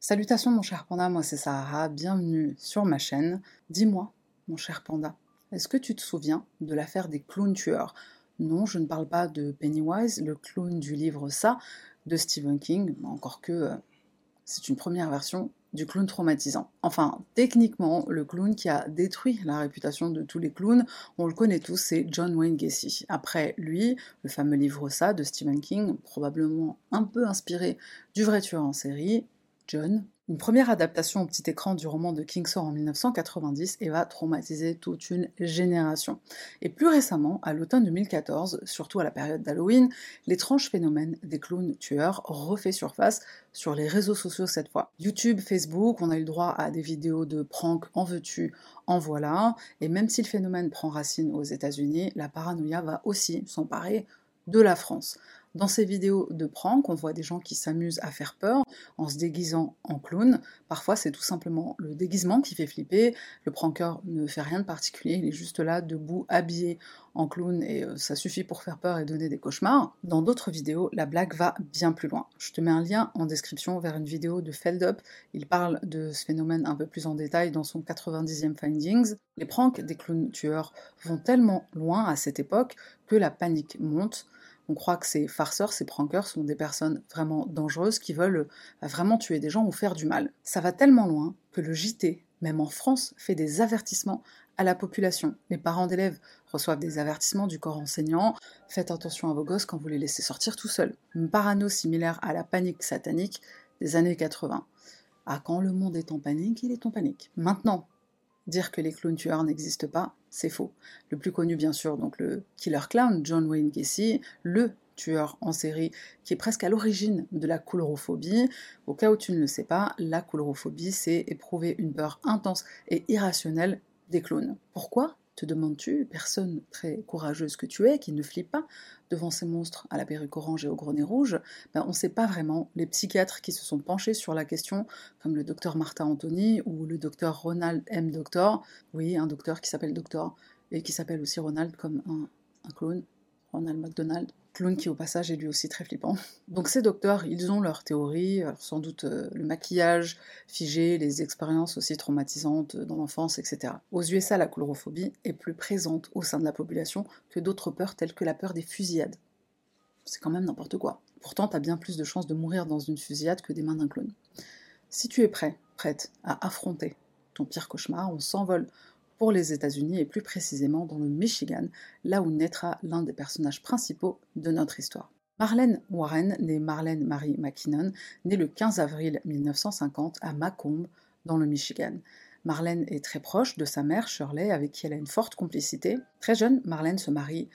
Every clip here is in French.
Salutations mon cher panda, moi c'est Sahara, bienvenue sur ma chaîne. Dis-moi, mon cher panda, est-ce que tu te souviens de l'affaire des clowns tueurs? Non, je ne parle pas de Pennywise, le clown du livre Ça, de Stephen King, encore que euh, c'est une première version du clown traumatisant. Enfin, techniquement, le clown qui a détruit la réputation de tous les clowns, on le connaît tous, c'est John Wayne Gacy. Après lui, le fameux livre Ça de Stephen King, probablement un peu inspiré du vrai tueur en série, Une première adaptation au petit écran du roman de King en 1990 et va traumatiser toute une génération. Et plus récemment, à l'automne 2014, surtout à la période d'Halloween, l'étrange phénomène des clowns tueurs refait surface sur les réseaux sociaux cette fois. YouTube, Facebook, on a eu le droit à des vidéos de prank en veux-tu, en voilà, et même si le phénomène prend racine aux États-Unis, la paranoïa va aussi s'emparer de la France. Dans ces vidéos de prank, on voit des gens qui s'amusent à faire peur en se déguisant en clown. Parfois, c'est tout simplement le déguisement qui fait flipper. Le pranker ne fait rien de particulier, il est juste là, debout, habillé en clown, et euh, ça suffit pour faire peur et donner des cauchemars. Dans d'autres vidéos, la blague va bien plus loin. Je te mets un lien en description vers une vidéo de Feldup. Il parle de ce phénomène un peu plus en détail dans son 90e Findings. Les pranks des clowns tueurs vont tellement loin à cette époque que la panique monte. On croit que ces farceurs, ces prankers sont des personnes vraiment dangereuses qui veulent euh, vraiment tuer des gens ou faire du mal. Ça va tellement loin que le JT, même en France, fait des avertissements à la population. Les parents d'élèves reçoivent des avertissements du corps enseignant. Faites attention à vos gosses quand vous les laissez sortir tout seuls. Une parano similaire à la panique satanique des années 80. Ah, quand le monde est en panique, il est en panique. Maintenant, dire que les clowns tueurs n'existent pas, c'est faux. Le plus connu, bien sûr, donc le killer clown, John Wayne Gacy, le tueur en série qui est presque à l'origine de la coulrophobie. Au cas où tu ne le sais pas, la coulrophobie, c'est éprouver une peur intense et irrationnelle des clowns. Pourquoi? Te demandes-tu, personne très courageuse que tu es, qui ne flippe pas devant ces monstres à la perruque orange et au gros nez rouge, ben on ne sait pas vraiment. Les psychiatres qui se sont penchés sur la question, comme le docteur Martha Anthony ou le docteur Ronald M. Doctor, oui, un docteur qui s'appelle Doctor et qui s'appelle aussi Ronald comme un, un clone, Ronald McDonald, clown qui au passage est lui aussi très flippant. Donc ces docteurs, ils ont leurs théories, sans doute euh, le maquillage figé, les expériences aussi traumatisantes dans l'enfance, etc. Aux USA, la coulrophobie est plus présente au sein de la population que d'autres peurs telles que la peur des fusillades. C'est quand même n'importe quoi. Pourtant, t'as bien plus de chances de mourir dans une fusillade que des mains d'un clown. Si tu es prêt, prête à affronter ton pire cauchemar, on s'envole pour les États-Unis et plus précisément dans le Michigan, là où naîtra l'un des personnages principaux de notre histoire. Marlène Warren, née Marlène Marie McKinnon, née le 15 avril 1950 à Macomb, dans le Michigan. Marlène est très proche de sa mère Shirley, avec qui elle a une forte complicité. Très jeune, Marlène se marie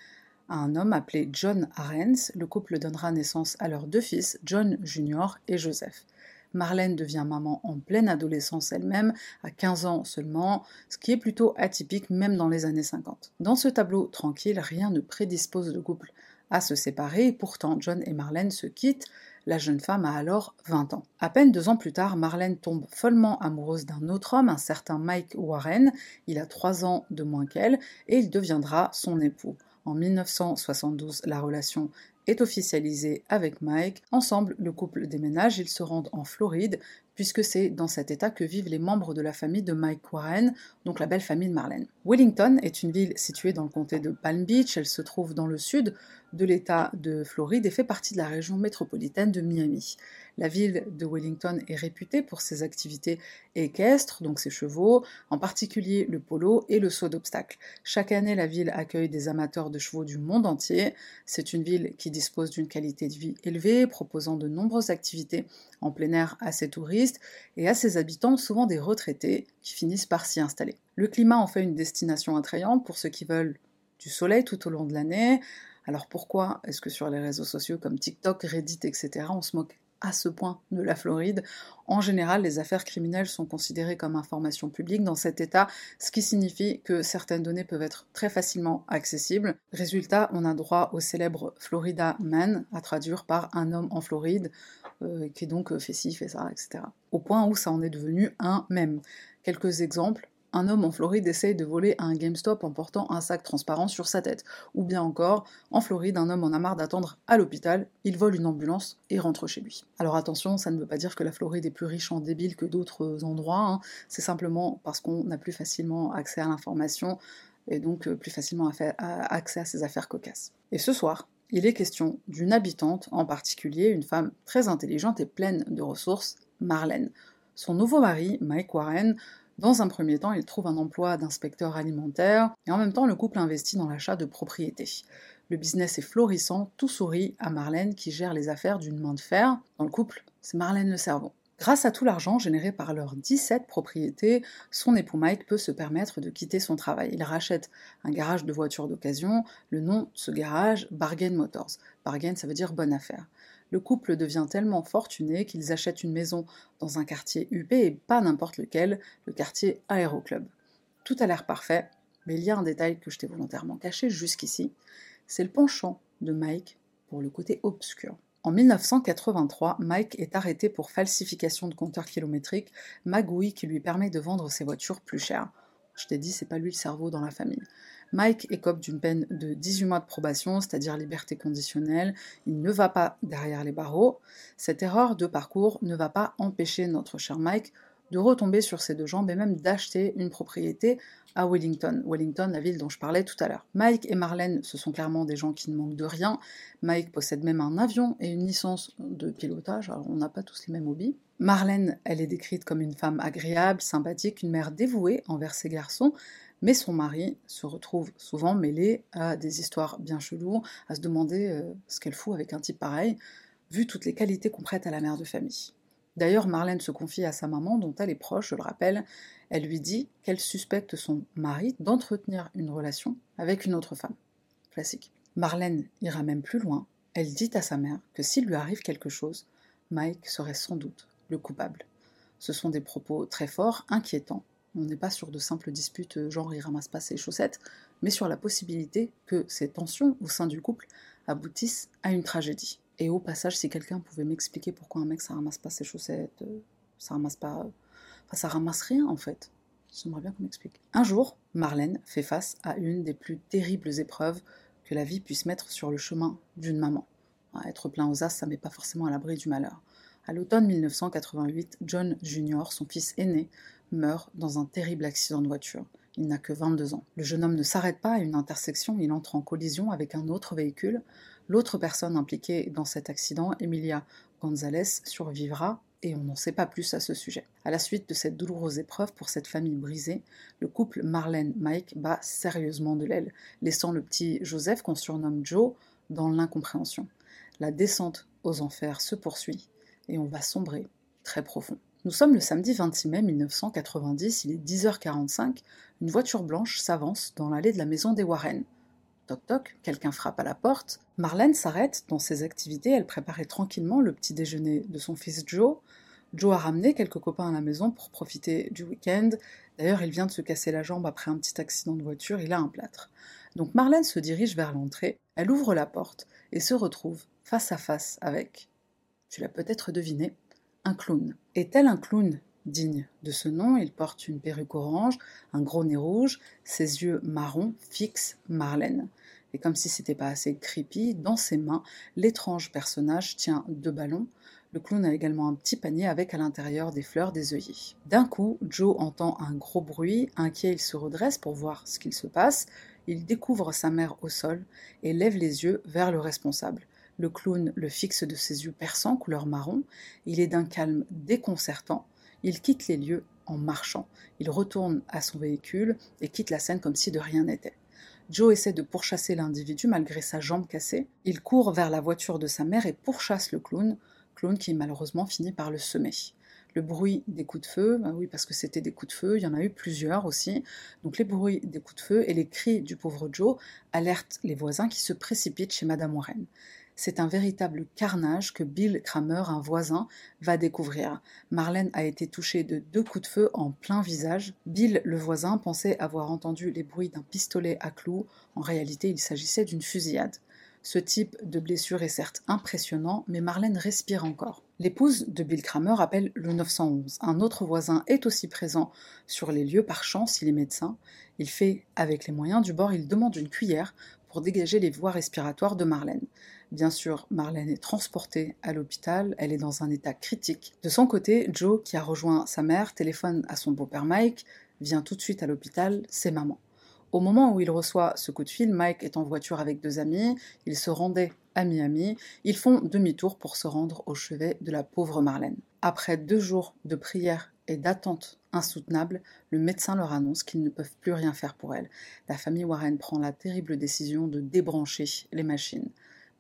à un homme appelé John Arens. Le couple donnera naissance à leurs deux fils, John Jr. et Joseph. Marlène devient maman en pleine adolescence elle-même, à 15 ans seulement, ce qui est plutôt atypique même dans les années 50. Dans ce tableau tranquille, rien ne prédispose le couple à se séparer, pourtant John et Marlène se quittent, la jeune femme a alors 20 ans. À peine deux ans plus tard, Marlène tombe follement amoureuse d'un autre homme, un certain Mike Warren. Il a trois ans de moins qu'elle et il deviendra son époux. En 1972, la relation est officialisée avec Mike. Ensemble, le couple déménage, ils se rendent en Floride, puisque c'est dans cet état que vivent les membres de la famille de Mike Warren, donc la belle famille de Marlène. Wellington est une ville située dans le comté de Palm Beach, elle se trouve dans le sud de l'État de Floride et fait partie de la région métropolitaine de Miami. La ville de Wellington est réputée pour ses activités équestres, donc ses chevaux, en particulier le polo et le saut d'obstacles. Chaque année, la ville accueille des amateurs de chevaux du monde entier. C'est une ville qui dispose d'une qualité de vie élevée, proposant de nombreuses activités en plein air à ses touristes et à ses habitants, souvent des retraités, qui finissent par s'y installer. Le climat en fait une destination attrayante pour ceux qui veulent du soleil tout au long de l'année. Alors pourquoi est-ce que sur les réseaux sociaux comme TikTok, Reddit, etc., on se moque à ce point de la Floride? En général, les affaires criminelles sont considérées comme information publique dans cet État, ce qui signifie que certaines données peuvent être très facilement accessibles. Résultat, on a droit au célèbre Florida Man, à traduire par un homme en Floride, euh, qui est donc euh, fait ci, fait ça, etc. Au point où ça en est devenu un même. Quelques exemples un homme en Floride essaye de voler à un GameStop en portant un sac transparent sur sa tête. Ou bien encore, en Floride, un homme en a marre d'attendre à l'hôpital, il vole une ambulance et rentre chez lui. Alors attention, ça ne veut pas dire que la Floride est plus riche en débiles que d'autres endroits, hein. c'est simplement parce qu'on a plus facilement accès à l'information et donc euh, plus facilement accès à ces affaires cocasses. Et ce soir, il est question d'une habitante en particulier, une femme très intelligente et pleine de ressources, Marlène. Son nouveau mari, Mike Warren, dans un premier temps, il trouve un emploi d'inspecteur alimentaire et en même temps, le couple investit dans l'achat de propriétés. Le business est florissant, tout sourit à Marlène qui gère les affaires d'une main de fer. Dans le couple, c'est Marlène le cerveau. Grâce à tout l'argent généré par leurs 17 propriétés, son époux Mike peut se permettre de quitter son travail. Il rachète un garage de voitures d'occasion, le nom de ce garage, Bargain Motors. Bargain, ça veut dire bonne affaire. Le couple devient tellement fortuné qu'ils achètent une maison dans un quartier UP et pas n'importe lequel, le quartier Aéroclub. Tout a l'air parfait, mais il y a un détail que je t'ai volontairement caché jusqu'ici, c'est le penchant de Mike pour le côté obscur. En 1983, Mike est arrêté pour falsification de compteur kilométrique, magouille qui lui permet de vendre ses voitures plus chères. Je t'ai dit, c'est pas lui le cerveau dans la famille. Mike écope d'une peine de 18 mois de probation, c'est-à-dire liberté conditionnelle. Il ne va pas derrière les barreaux. Cette erreur de parcours ne va pas empêcher notre cher Mike de retomber sur ses deux jambes et même d'acheter une propriété à Wellington. Wellington, la ville dont je parlais tout à l'heure. Mike et Marlène, ce sont clairement des gens qui ne manquent de rien. Mike possède même un avion et une licence de pilotage, alors on n'a pas tous les mêmes hobbies. Marlène, elle est décrite comme une femme agréable, sympathique, une mère dévouée envers ses garçons, mais son mari se retrouve souvent mêlé à des histoires bien cheloues, à se demander euh, ce qu'elle fout avec un type pareil, vu toutes les qualités qu'on prête à la mère de famille. D'ailleurs, Marlène se confie à sa maman, dont elle est proche, je le rappelle. Elle lui dit qu'elle suspecte son mari d'entretenir une relation avec une autre femme. Classique. Marlène ira même plus loin. Elle dit à sa mère que s'il lui arrive quelque chose, Mike serait sans doute le coupable. Ce sont des propos très forts, inquiétants. On n'est pas sur de simples disputes genre il ramasse pas ses chaussettes, mais sur la possibilité que ces tensions au sein du couple aboutissent à une tragédie. Et au passage, si quelqu'un pouvait m'expliquer pourquoi un mec ça ramasse pas ses chaussettes, euh, ça ramasse pas. Enfin, ça ramasse rien en fait. J'aimerais bien qu'on m'explique. Un jour, Marlène fait face à une des plus terribles épreuves que la vie puisse mettre sur le chemin d'une maman. être plein aux as, ça met pas forcément à l'abri du malheur. À l'automne 1988, John Jr., son fils aîné, meurt dans un terrible accident de voiture. Il n'a que 22 ans. Le jeune homme ne s'arrête pas à une intersection, il entre en collision avec un autre véhicule. L'autre personne impliquée dans cet accident, Emilia Gonzalez, survivra et on n'en sait pas plus à ce sujet. À la suite de cette douloureuse épreuve pour cette famille brisée, le couple Marlène-Mike bat sérieusement de l'aile, laissant le petit Joseph, qu'on surnomme Joe, dans l'incompréhension. La descente aux enfers se poursuit et on va sombrer très profond. Nous sommes le samedi 26 mai 1990, il est 10h45, une voiture blanche s'avance dans l'allée de la maison des Warren. Toc toc, quelqu'un frappe à la porte. Marlène s'arrête dans ses activités, elle préparait tranquillement le petit déjeuner de son fils Joe. Joe a ramené quelques copains à la maison pour profiter du week-end. D'ailleurs, il vient de se casser la jambe après un petit accident de voiture, il a un plâtre. Donc Marlène se dirige vers l'entrée, elle ouvre la porte et se retrouve face à face avec, tu l'as peut-être deviné, un clown. Est-elle un clown? Digne de ce nom, il porte une perruque orange, un gros nez rouge, ses yeux marrons fixent Marlène. Et comme si c'était pas assez creepy, dans ses mains, l'étrange personnage tient deux ballons. Le clown a également un petit panier avec à l'intérieur des fleurs des œillets. D'un coup, Joe entend un gros bruit, inquiet il se redresse pour voir ce qu'il se passe. Il découvre sa mère au sol et lève les yeux vers le responsable. Le clown le fixe de ses yeux perçants couleur marron. Il est d'un calme déconcertant. Il quitte les lieux en marchant. Il retourne à son véhicule et quitte la scène comme si de rien n'était. Joe essaie de pourchasser l'individu malgré sa jambe cassée. Il court vers la voiture de sa mère et pourchasse le clown, clown qui malheureusement finit par le semer. Le bruit des coups de feu, bah oui parce que c'était des coups de feu, il y en a eu plusieurs aussi. Donc les bruits des coups de feu et les cris du pauvre Joe alertent les voisins qui se précipitent chez Madame Warren c'est un véritable carnage que Bill Kramer, un voisin, va découvrir. Marlène a été touchée de deux coups de feu en plein visage. Bill, le voisin, pensait avoir entendu les bruits d'un pistolet à clous. En réalité, il s'agissait d'une fusillade. Ce type de blessure est certes impressionnant, mais Marlène respire encore. L'épouse de Bill Kramer appelle le 911. Un autre voisin est aussi présent sur les lieux par chance, il est médecin. Il fait avec les moyens du bord, il demande une cuillère pour dégager les voies respiratoires de Marlène. Bien sûr, Marlène est transportée à l'hôpital, elle est dans un état critique. De son côté, Joe, qui a rejoint sa mère, téléphone à son beau-père Mike, vient tout de suite à l'hôpital, c'est maman. Au moment où il reçoit ce coup de fil, Mike est en voiture avec deux amis, ils se rendaient à Miami, ils font demi-tour pour se rendre au chevet de la pauvre Marlène. Après deux jours de prière et d'attente insoutenable, le médecin leur annonce qu'ils ne peuvent plus rien faire pour elle. La famille Warren prend la terrible décision de débrancher les machines.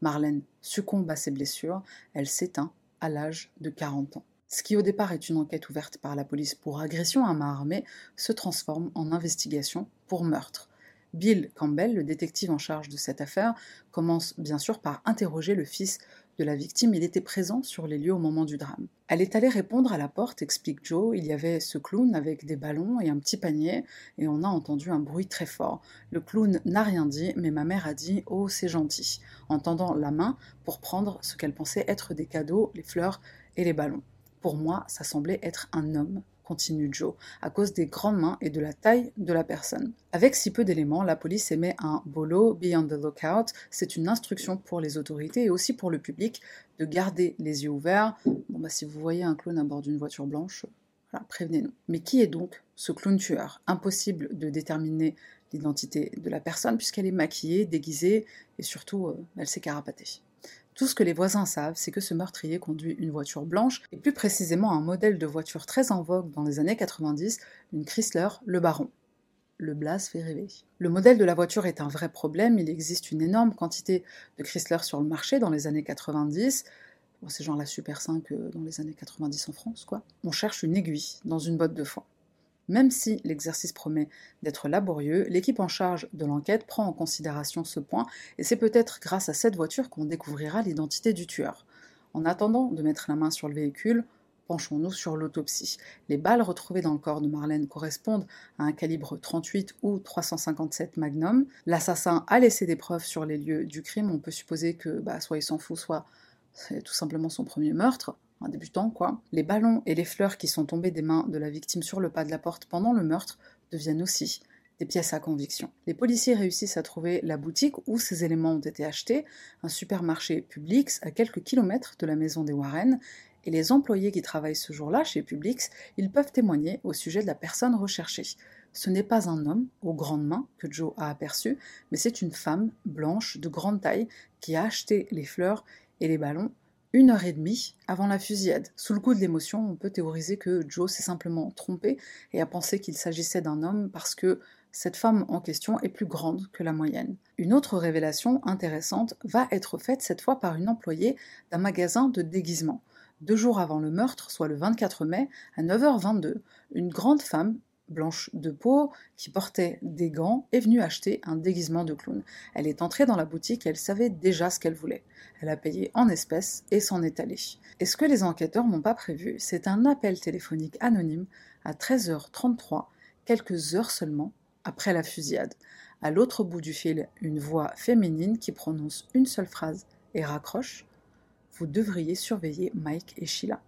Marlène succombe à ses blessures, elle s'éteint à l'âge de 40 ans. Ce qui au départ est une enquête ouverte par la police pour agression à main armée se transforme en investigation pour meurtre. Bill Campbell, le détective en charge de cette affaire, commence bien sûr par interroger le fils de la victime, il était présent sur les lieux au moment du drame. Elle est allée répondre à la porte, explique Joe, il y avait ce clown avec des ballons et un petit panier, et on a entendu un bruit très fort. Le clown n'a rien dit, mais ma mère a dit Oh, c'est gentil, en tendant la main pour prendre ce qu'elle pensait être des cadeaux, les fleurs et les ballons. Pour moi, ça semblait être un homme, continue Joe, à cause des grandes mains et de la taille de la personne. Avec si peu d'éléments, la police émet un bolo, Beyond the Lookout. C'est une instruction pour les autorités et aussi pour le public de garder les yeux ouverts. Bon, bah, si vous voyez un clown à bord d'une voiture blanche, prévenez-nous. Mais qui est donc ce clown tueur? Impossible de déterminer l'identité de la personne puisqu'elle est maquillée, déguisée et surtout euh, elle s'est carapatée. Tout ce que les voisins savent, c'est que ce meurtrier conduit une voiture blanche, et plus précisément un modèle de voiture très en vogue dans les années 90, une Chrysler Le Baron. Le Blas fait rêver. Le modèle de la voiture est un vrai problème, il existe une énorme quantité de Chrysler sur le marché dans les années 90, c'est genre la Super 5 euh, dans les années 90 en France, quoi. On cherche une aiguille dans une botte de foin. Même si l'exercice promet d'être laborieux, l'équipe en charge de l'enquête prend en considération ce point, et c'est peut-être grâce à cette voiture qu'on découvrira l'identité du tueur. En attendant de mettre la main sur le véhicule, penchons-nous sur l'autopsie. Les balles retrouvées dans le corps de Marlène correspondent à un calibre 38 ou 357 Magnum. L'assassin a laissé des preuves sur les lieux du crime. On peut supposer que bah, soit il s'en fout, soit c'est tout simplement son premier meurtre un débutant quoi. Les ballons et les fleurs qui sont tombés des mains de la victime sur le pas de la porte pendant le meurtre deviennent aussi des pièces à conviction. Les policiers réussissent à trouver la boutique où ces éléments ont été achetés, un supermarché Publix à quelques kilomètres de la maison des Warren, et les employés qui travaillent ce jour-là chez Publix, ils peuvent témoigner au sujet de la personne recherchée. Ce n'est pas un homme aux grandes mains que Joe a aperçu, mais c'est une femme blanche de grande taille qui a acheté les fleurs et les ballons une heure et demie avant la fusillade. Sous le coup de l'émotion, on peut théoriser que Joe s'est simplement trompé et a pensé qu'il s'agissait d'un homme parce que cette femme en question est plus grande que la moyenne. Une autre révélation intéressante va être faite cette fois par une employée d'un magasin de déguisement. Deux jours avant le meurtre, soit le 24 mai, à 9h22, une grande femme blanche de peau, qui portait des gants, est venue acheter un déguisement de clown. Elle est entrée dans la boutique et elle savait déjà ce qu'elle voulait. Elle a payé en espèces et s'en est allée. Et ce que les enquêteurs n'ont pas prévu, c'est un appel téléphonique anonyme à 13h33, quelques heures seulement après la fusillade. À l'autre bout du fil, une voix féminine qui prononce une seule phrase et raccroche Vous devriez surveiller Mike et Sheila.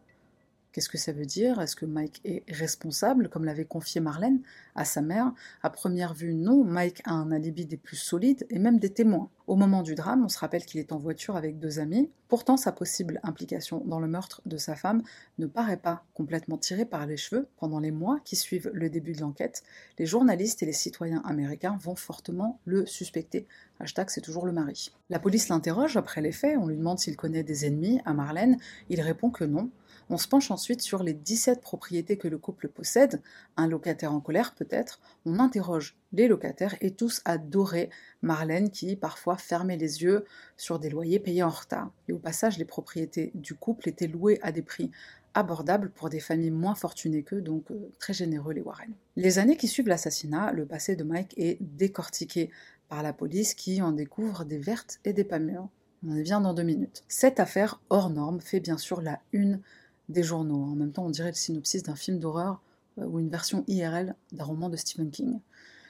Qu'est-ce que ça veut dire? Est-ce que Mike est responsable, comme l'avait confié Marlène à sa mère À première vue, non. Mike a un alibi des plus solides et même des témoins. Au moment du drame, on se rappelle qu'il est en voiture avec deux amis. Pourtant, sa possible implication dans le meurtre de sa femme ne paraît pas complètement tirée par les cheveux. Pendant les mois qui suivent le début de l'enquête, les journalistes et les citoyens américains vont fortement le suspecter. Hashtag c'est toujours le mari. La police l'interroge après les faits, on lui demande s'il connaît des ennemis à Marlène. Il répond que non. On se penche ensuite sur les 17 propriétés que le couple possède, un locataire en colère peut-être, on interroge les locataires et tous adoré Marlène qui parfois fermait les yeux sur des loyers payés en retard. Et au passage, les propriétés du couple étaient louées à des prix abordables pour des familles moins fortunées qu'eux, donc euh, très généreux les Warren. Les années qui suivent l'assassinat, le passé de Mike est décortiqué par la police qui en découvre des vertes et des pas mûres. On y vient dans deux minutes. Cette affaire hors norme fait bien sûr la une des journaux. En même temps, on dirait le synopsis d'un film d'horreur euh, ou une version IRL d'un roman de Stephen King.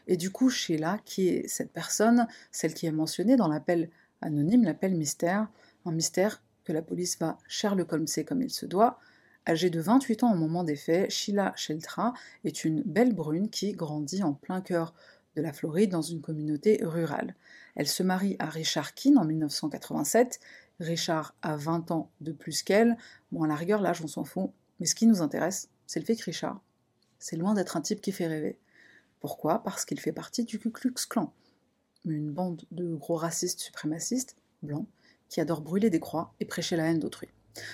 Et du coup, Sheila, qui est cette personne, celle qui est mentionnée dans l'appel Anonyme l'appelle mystère, un mystère que la police va Sherlock Holmeser comme il se doit. Âgée de 28 ans au moment des faits, Sheila Sheltra est une belle brune qui grandit en plein cœur de la Floride dans une communauté rurale. Elle se marie à Richard Keane en 1987. Richard a 20 ans de plus qu'elle. Bon, à la rigueur, l'âge, on s'en fout. Mais ce qui nous intéresse, c'est le fait que Richard, c'est loin d'être un type qui fait rêver. Pourquoi? Parce qu'il fait partie du Ku Klux Klan, une bande de gros racistes suprémacistes, blancs, qui adorent brûler des croix et prêcher la haine d'autrui.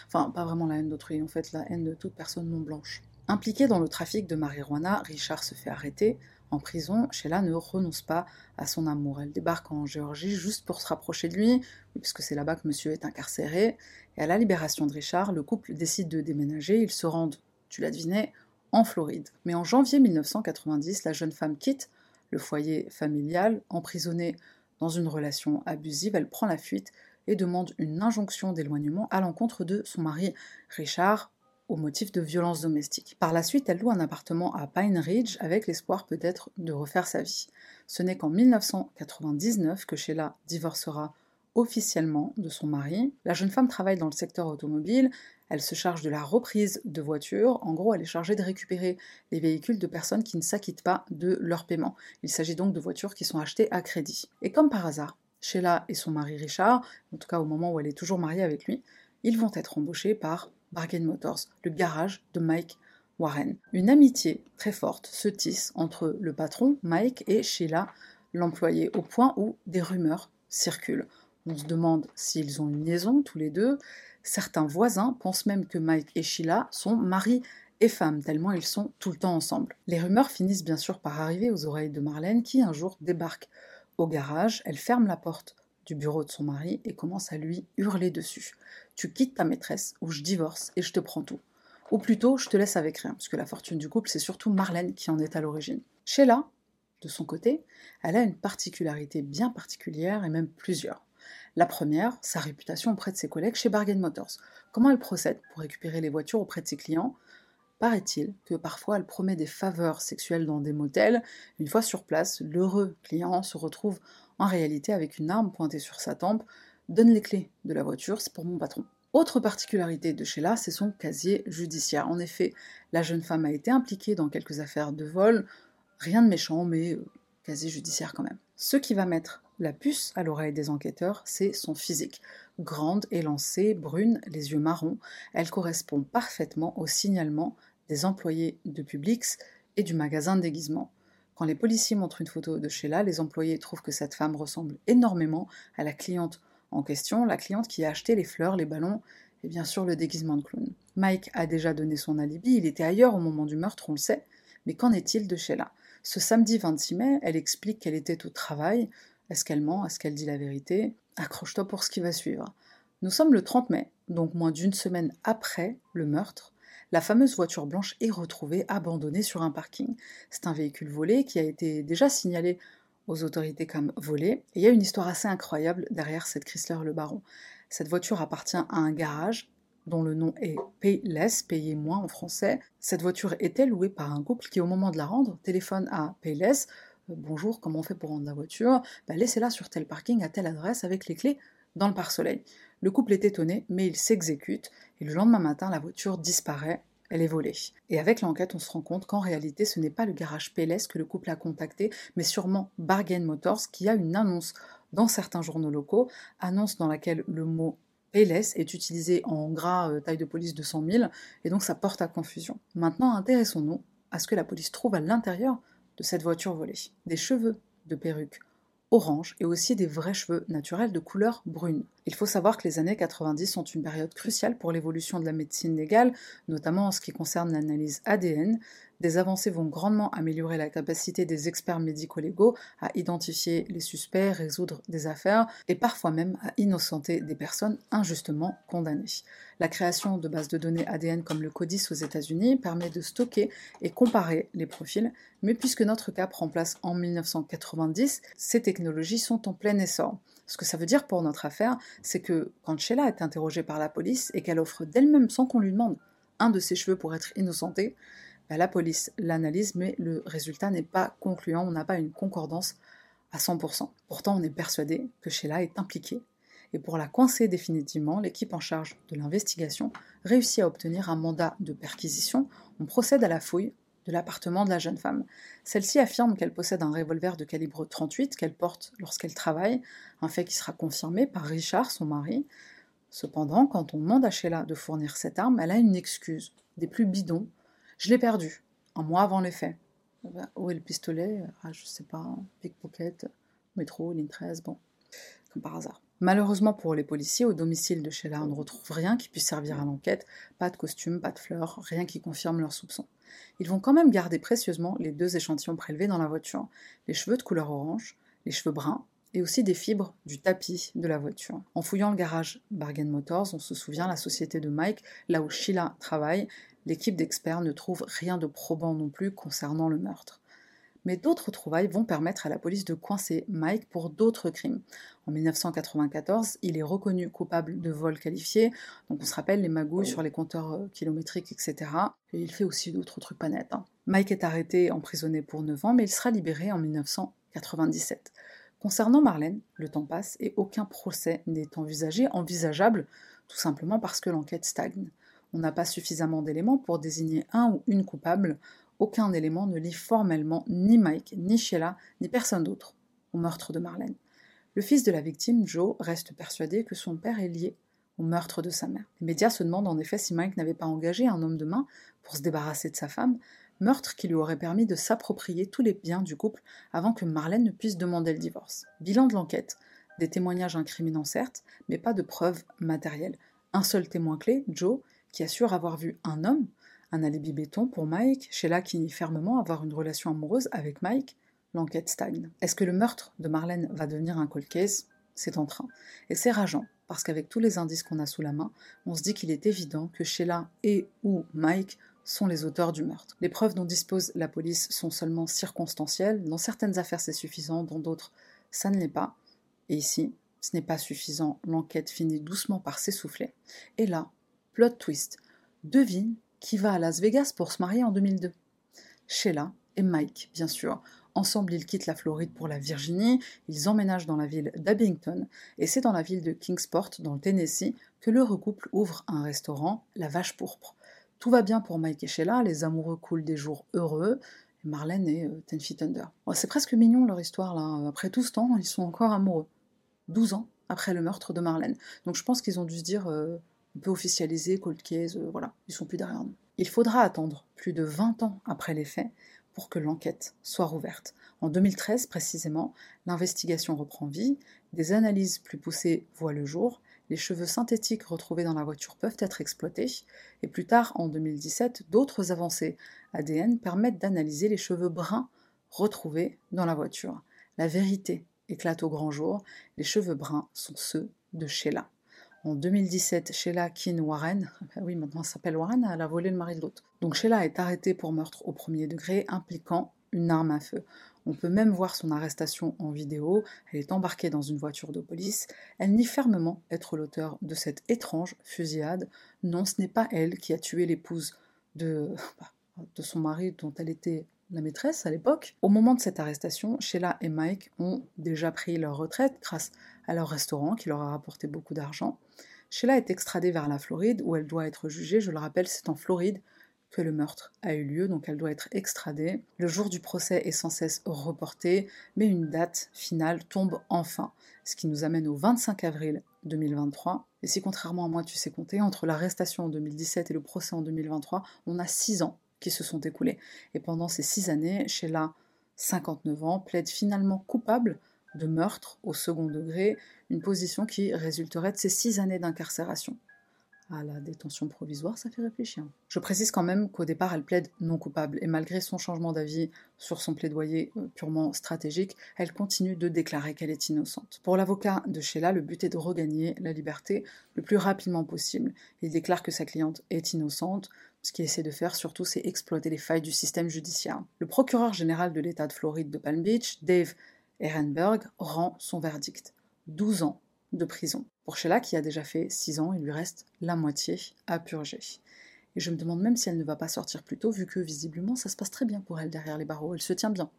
Enfin, pas vraiment la haine d'autrui, en fait, la haine de toute personne non blanche. Impliqué dans le trafic de marijuana, Richard se fait arrêter. En prison, Sheila ne renonce pas à son amour. Elle débarque en Géorgie juste pour se rapprocher de lui, puisque c'est là-bas que monsieur est incarcéré. Et à la libération de Richard, le couple décide de déménager. Ils se rendent, tu l'as deviné, en Floride. Mais en janvier 1990, la jeune femme quitte le foyer familial, emprisonnée dans une relation abusive, elle prend la fuite et demande une injonction d'éloignement à l'encontre de son mari Richard motif de violences domestiques. Par la suite, elle loue un appartement à Pine Ridge avec l'espoir peut-être de refaire sa vie. Ce n'est qu'en 1999 que Sheila divorcera officiellement de son mari. La jeune femme travaille dans le secteur automobile, elle se charge de la reprise de voitures, en gros elle est chargée de récupérer les véhicules de personnes qui ne s'acquittent pas de leur paiement. Il s'agit donc de voitures qui sont achetées à crédit. Et comme par hasard, Sheila et son mari Richard, en tout cas au moment où elle est toujours mariée avec lui, ils vont être embauchés par Bargain Motors, le garage de Mike Warren. Une amitié très forte se tisse entre le patron, Mike, et Sheila, l'employé, au point où des rumeurs circulent. On se demande s'ils ont une liaison tous les deux. Certains voisins pensent même que Mike et Sheila sont mari et femme, tellement ils sont tout le temps ensemble. Les rumeurs finissent bien sûr par arriver aux oreilles de Marlène qui un jour débarque au garage, elle ferme la porte du bureau de son mari et commence à lui hurler dessus. Tu quittes ta maîtresse ou je divorce et je te prends tout. Ou plutôt, je te laisse avec rien, puisque la fortune du couple, c'est surtout Marlène qui en est à l'origine. Sheila, de son côté, elle a une particularité bien particulière et même plusieurs. La première, sa réputation auprès de ses collègues chez Bargain Motors. Comment elle procède pour récupérer les voitures auprès de ses clients? Paraît-il que parfois elle promet des faveurs sexuelles dans des motels. Une fois sur place, l'heureux client se retrouve en réalité avec une arme pointée sur sa tempe. Donne les clés de la voiture, c'est pour mon patron. Autre particularité de Sheila, c'est son casier judiciaire. En effet, la jeune femme a été impliquée dans quelques affaires de vol, rien de méchant, mais euh, casier judiciaire quand même. Ce qui va mettre la puce à l'oreille des enquêteurs, c'est son physique. Grande, élancée, brune, les yeux marrons, elle correspond parfaitement au signalement des employés de Publix et du magasin de déguisement. Quand les policiers montrent une photo de Sheila, les employés trouvent que cette femme ressemble énormément à la cliente en question, la cliente qui a acheté les fleurs, les ballons et bien sûr le déguisement de clown. Mike a déjà donné son alibi, il était ailleurs au moment du meurtre, on le sait, mais qu'en est-il de Sheila? Ce samedi 26 mai, elle explique qu'elle était au travail, est-ce qu'elle ment? Est-ce qu'elle dit la vérité? Accroche-toi pour ce qui va suivre. Nous sommes le 30 mai, donc moins d'une semaine après le meurtre. La fameuse voiture blanche est retrouvée abandonnée sur un parking. C'est un véhicule volé qui a été déjà signalé aux autorités comme volé. Et il y a une histoire assez incroyable derrière cette Chrysler Le Baron. Cette voiture appartient à un garage dont le nom est Payless, payer moins en français. Cette voiture était louée par un couple qui, au moment de la rendre, téléphone à Payless bonjour, comment on fait pour rendre la voiture? Bah, Laissez-la sur tel parking à telle adresse avec les clés dans le pare-soleil. Le couple est étonné, mais il s'exécute, et le lendemain matin, la voiture disparaît, elle est volée. Et avec l'enquête, on se rend compte qu'en réalité, ce n'est pas le garage Pélès que le couple a contacté, mais sûrement Bargain Motors, qui a une annonce dans certains journaux locaux, annonce dans laquelle le mot Pélès est utilisé en gras euh, taille de police de 100 000, et donc ça porte à confusion. Maintenant, intéressons-nous à ce que la police trouve à l'intérieur de cette voiture volée. Des cheveux de perruque orange et aussi des vrais cheveux naturels de couleur brune. Il faut savoir que les années 90 sont une période cruciale pour l'évolution de la médecine légale, notamment en ce qui concerne l'analyse ADN, des avancées vont grandement améliorer la capacité des experts médico-légaux à identifier les suspects, résoudre des affaires et parfois même à innocenter des personnes injustement condamnées. La création de bases de données ADN comme le CODIS aux États-Unis permet de stocker et comparer les profils, mais puisque notre cas prend place en 1990, ces technologies sont en plein essor. Ce que ça veut dire pour notre affaire, c'est que quand Sheila est interrogée par la police et qu'elle offre d'elle-même sans qu'on lui demande un de ses cheveux pour être innocentée, bah, la police l'analyse, mais le résultat n'est pas concluant, on n'a pas une concordance à 100%. Pourtant, on est persuadé que Sheila est impliquée Et pour la coincer définitivement, l'équipe en charge de l'investigation réussit à obtenir un mandat de perquisition. On procède à la fouille de l'appartement de la jeune femme. Celle-ci affirme qu'elle possède un revolver de calibre 38 qu'elle porte lorsqu'elle travaille, un fait qui sera confirmé par Richard, son mari. Cependant, quand on demande à Sheila de fournir cette arme, elle a une excuse, des plus bidons. Je l'ai perdu, un mois avant les faits. Où est le pistolet? Ah, Je sais pas, pickpocket, métro, ligne 13, bon, comme par hasard. Malheureusement pour les policiers, au domicile de Sheila, on ne retrouve rien qui puisse servir à l'enquête, pas de costume, pas de fleurs, rien qui confirme leurs soupçons. Ils vont quand même garder précieusement les deux échantillons prélevés dans la voiture, les cheveux de couleur orange, les cheveux bruns, et aussi des fibres du tapis de la voiture. En fouillant le garage Bargain Motors, on se souvient la société de Mike, là où Sheila travaille, l'équipe d'experts ne trouve rien de probant non plus concernant le meurtre. Mais d'autres trouvailles vont permettre à la police de coincer Mike pour d'autres crimes. En 1994, il est reconnu coupable de vol qualifié, donc on se rappelle les magouilles sur les compteurs euh, kilométriques, etc. Et il fait aussi d'autres trucs pas nets. Hein. Mike est arrêté, emprisonné pour 9 ans, mais il sera libéré en 1997. Concernant Marlène, le temps passe et aucun procès n'est envisagé, envisageable, tout simplement parce que l'enquête stagne. On n'a pas suffisamment d'éléments pour désigner un ou une coupable. Aucun élément ne lie formellement ni Mike, ni Sheila, ni personne d'autre au meurtre de Marlène. Le fils de la victime, Joe, reste persuadé que son père est lié au meurtre de sa mère. Les médias se demandent en effet si Mike n'avait pas engagé un homme de main pour se débarrasser de sa femme, meurtre qui lui aurait permis de s'approprier tous les biens du couple avant que Marlène ne puisse demander le divorce. Bilan de l'enquête. Des témoignages incriminants certes, mais pas de preuves matérielles. Un seul témoin clé, Joe, qui assure avoir vu un homme, un alibi béton pour Mike, Sheila qui nie fermement avoir une relation amoureuse avec Mike, l'enquête stagne. Est-ce que le meurtre de Marlène va devenir un cold case? C'est en train. Et c'est rageant, parce qu'avec tous les indices qu'on a sous la main, on se dit qu'il est évident que Sheila et ou Mike sont les auteurs du meurtre. Les preuves dont dispose la police sont seulement circonstancielles. Dans certaines affaires, c'est suffisant, dans d'autres, ça ne l'est pas. Et ici, ce n'est pas suffisant. L'enquête finit doucement par s'essouffler. Et là, Plot twist. Devine qui va à Las Vegas pour se marier en 2002. Sheila et Mike, bien sûr. Ensemble, ils quittent la Floride pour la Virginie, ils emménagent dans la ville d'Abington, et c'est dans la ville de Kingsport, dans le Tennessee, que le recouple ouvre un restaurant, la Vache Pourpre. Tout va bien pour Mike et Sheila, les amoureux coulent des jours heureux, Marlène et euh, Ten Feet Under. c'est presque mignon leur histoire là, après tout ce temps, ils sont encore amoureux. 12 ans après le meurtre de Marlène. Donc je pense qu'ils ont dû se dire euh, on peut officialiser, cold case, euh, voilà, ils sont plus derrière nous. Il faudra attendre plus de 20 ans après les faits pour que l'enquête soit rouverte. En 2013 précisément, l'investigation reprend vie, des analyses plus poussées voient le jour, les cheveux synthétiques retrouvés dans la voiture peuvent être exploités, et plus tard, en 2017, d'autres avancées ADN permettent d'analyser les cheveux bruns retrouvés dans la voiture. La vérité éclate au grand jour, les cheveux bruns sont ceux de Sheila. En 2017, Sheila Keane Warren, oui, maintenant elle s'appelle Warren, elle a volé le mari de l'autre. Donc Sheila est arrêtée pour meurtre au premier degré impliquant une arme à feu. On peut même voir son arrestation en vidéo. Elle est embarquée dans une voiture de police. Elle nie fermement être l'auteur de cette étrange fusillade. Non, ce n'est pas elle qui a tué l'épouse de, bah, de son mari dont elle était la maîtresse à l'époque. Au moment de cette arrestation, Sheila et Mike ont déjà pris leur retraite grâce à leur restaurant qui leur a rapporté beaucoup d'argent. Sheila est extradée vers la Floride où elle doit être jugée. Je le rappelle, c'est en Floride que le meurtre a eu lieu, donc elle doit être extradée. Le jour du procès est sans cesse reporté, mais une date finale tombe enfin, ce qui nous amène au 25 avril 2023. Et si contrairement à moi tu sais compter, entre l'arrestation en 2017 et le procès en 2023, on a six ans se sont écoulés. Et pendant ces six années, Sheila, 59 ans, plaide finalement coupable de meurtre au second degré, une position qui résulterait de ces six années d'incarcération. À la détention provisoire, ça fait réfléchir. Je précise quand même qu'au départ, elle plaide non coupable, et malgré son changement d'avis sur son plaidoyer euh, purement stratégique, elle continue de déclarer qu'elle est innocente. Pour l'avocat de Sheila, le but est de regagner la liberté le plus rapidement possible. Il déclare que sa cliente est innocente, ce qu'il essaie de faire surtout, c'est exploiter les failles du système judiciaire. Le procureur général de l'État de Floride de Palm Beach, Dave Ehrenberg, rend son verdict. 12 ans de prison. Pour Sheila, qui a déjà fait 6 ans, il lui reste la moitié à purger. Et je me demande même si elle ne va pas sortir plus tôt, vu que visiblement ça se passe très bien pour elle derrière les barreaux, elle se tient bien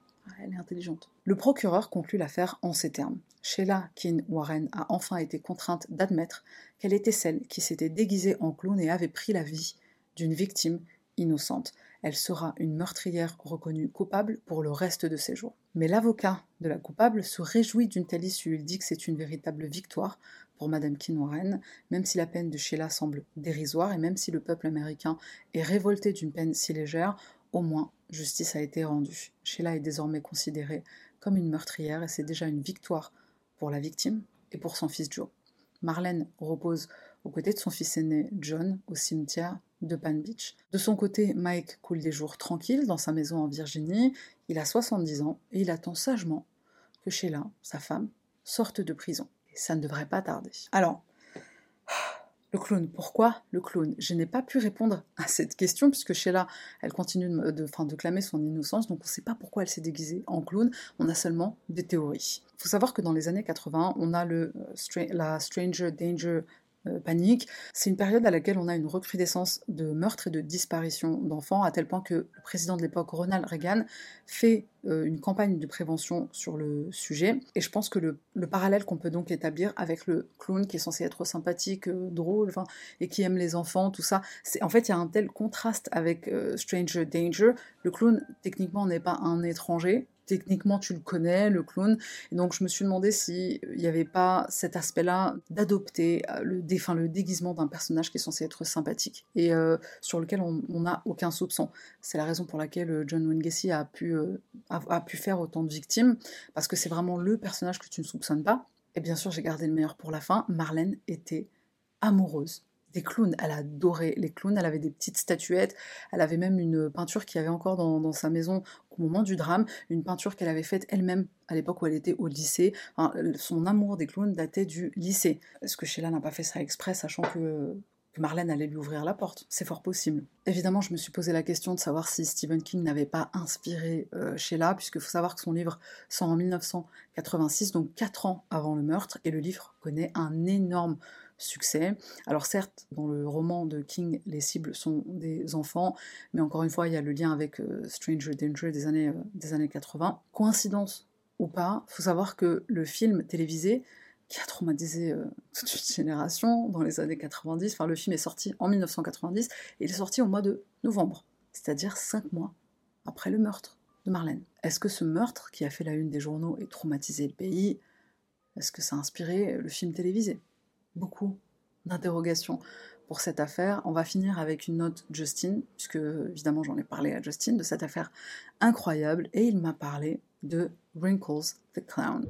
Elle est intelligente. Le procureur conclut l'affaire en ces termes. Sheila Keane Warren a enfin été contrainte d'admettre qu'elle était celle qui s'était déguisée en clown et avait pris la vie d'une victime innocente. Elle sera une meurtrière reconnue coupable pour le reste de ses jours. Mais l'avocat de la coupable se réjouit d'une telle issue. Il dit que c'est une véritable victoire pour Madame Keane Warren, même si la peine de Sheila semble dérisoire et même si le peuple américain est révolté d'une peine si légère, au moins justice a été rendue. Sheila est désormais considérée comme une meurtrière et c'est déjà une victoire pour la victime et pour son fils Joe. Marlène repose aux côtés de son fils aîné John au cimetière de Pan Beach. De son côté, Mike coule des jours tranquilles dans sa maison en Virginie. Il a 70 ans et il attend sagement que Sheila, sa femme, sorte de prison. Et ça ne devrait pas tarder. Alors, le clown, pourquoi le clown? Je n'ai pas pu répondre à cette question puisque Sheila, elle continue de, de, clamer son innocence, donc on ne sait pas pourquoi elle s'est déguisée en clown, on a seulement des théories. Il faut savoir que dans les années 80, on a le, euh, la Stranger Danger euh, panique. C'est une période à laquelle on a une recrudescence de meurtres et de disparitions d'enfants, à tel point que le président de l'époque, Ronald Reagan, fait euh, une campagne de prévention sur le sujet. Et je pense que le, parallèle qu'on peut donc établir avec le clown qui est censé être sympathique, euh, drôle, et qui aime les enfants, tout ça, c'est en fait il y a un tel contraste avec Stranger Danger. Le clown techniquement n'est pas un étranger, techniquement tu le connais, le clown. Et donc je me suis demandé s'il n'y avait pas cet aspect-là d'adopter euh, le, le déguisement d'un personnage qui est censé être sympathique et euh, sur lequel on n'a aucun soupçon. C'est la raison pour laquelle euh, John Wayne Gacy a pu, a pu faire autant de victimes, parce que c'est vraiment le personnage que tu ne soupçonnes pas. Et bien sûr, j'ai gardé le meilleur pour la fin. Marlène était amoureuse des clowns. Elle adorait les clowns, elle avait des petites statuettes, elle avait même une peinture qui avait encore dans, sa maison au moment du drame, une peinture qu'elle avait faite elle-même à l'époque où elle était au lycée. son amour des clowns datait du lycée. Est-ce que Sheila n'a pas fait ça exprès, sachant que, Marlène allait lui ouvrir la porte? C'est fort possible. Évidemment, je me suis posé la question de savoir si Stephen King n'avait pas inspiré euh, Sheila, puisqu'il faut savoir que son livre sort en 1986, donc 4 ans avant le meurtre, et le livre connaît un énorme succès. Alors certes, dans le roman de King, les cibles sont des enfants, mais encore une fois, il y a le lien avec euh, Stranger Danger des années, euh, des années 80. Coïncidence ou pas, faut savoir que le film télévisé, qui a traumatisé euh, toute une génération dans les années 90, enfin le film est sorti en 1990, et il est sorti au mois de novembre, c'est-à-dire cinq mois après le meurtre de Marlène. Est-ce que ce meurtre qui a fait la une des journaux et traumatisé le pays, est-ce que ça a inspiré le film télévisé? Beaucoup d'interrogations pour cette affaire. On va finir avec une note Justin, puisque évidemment j'en ai parlé à Justin de cette affaire incroyable, et il m'a parlé de Wrinkles the Clown.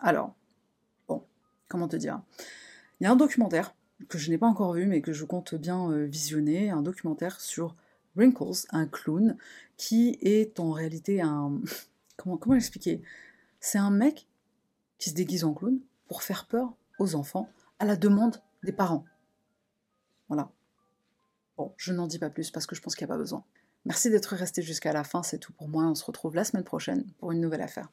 Alors, bon, comment te dire? Il y a un documentaire que je n'ai pas encore vu, mais que je compte bien euh, visionner, un documentaire sur Wrinkles, un clown, qui est en réalité un, Comment, comment expliquer C'est un mec qui se déguise en clown pour faire peur aux enfants à la demande des parents. Voilà. Bon, je n'en dis pas plus parce que je pense qu'il n'y a pas besoin. Merci d'être resté jusqu'à la fin, c'est tout pour moi. On se retrouve la semaine prochaine pour une nouvelle affaire.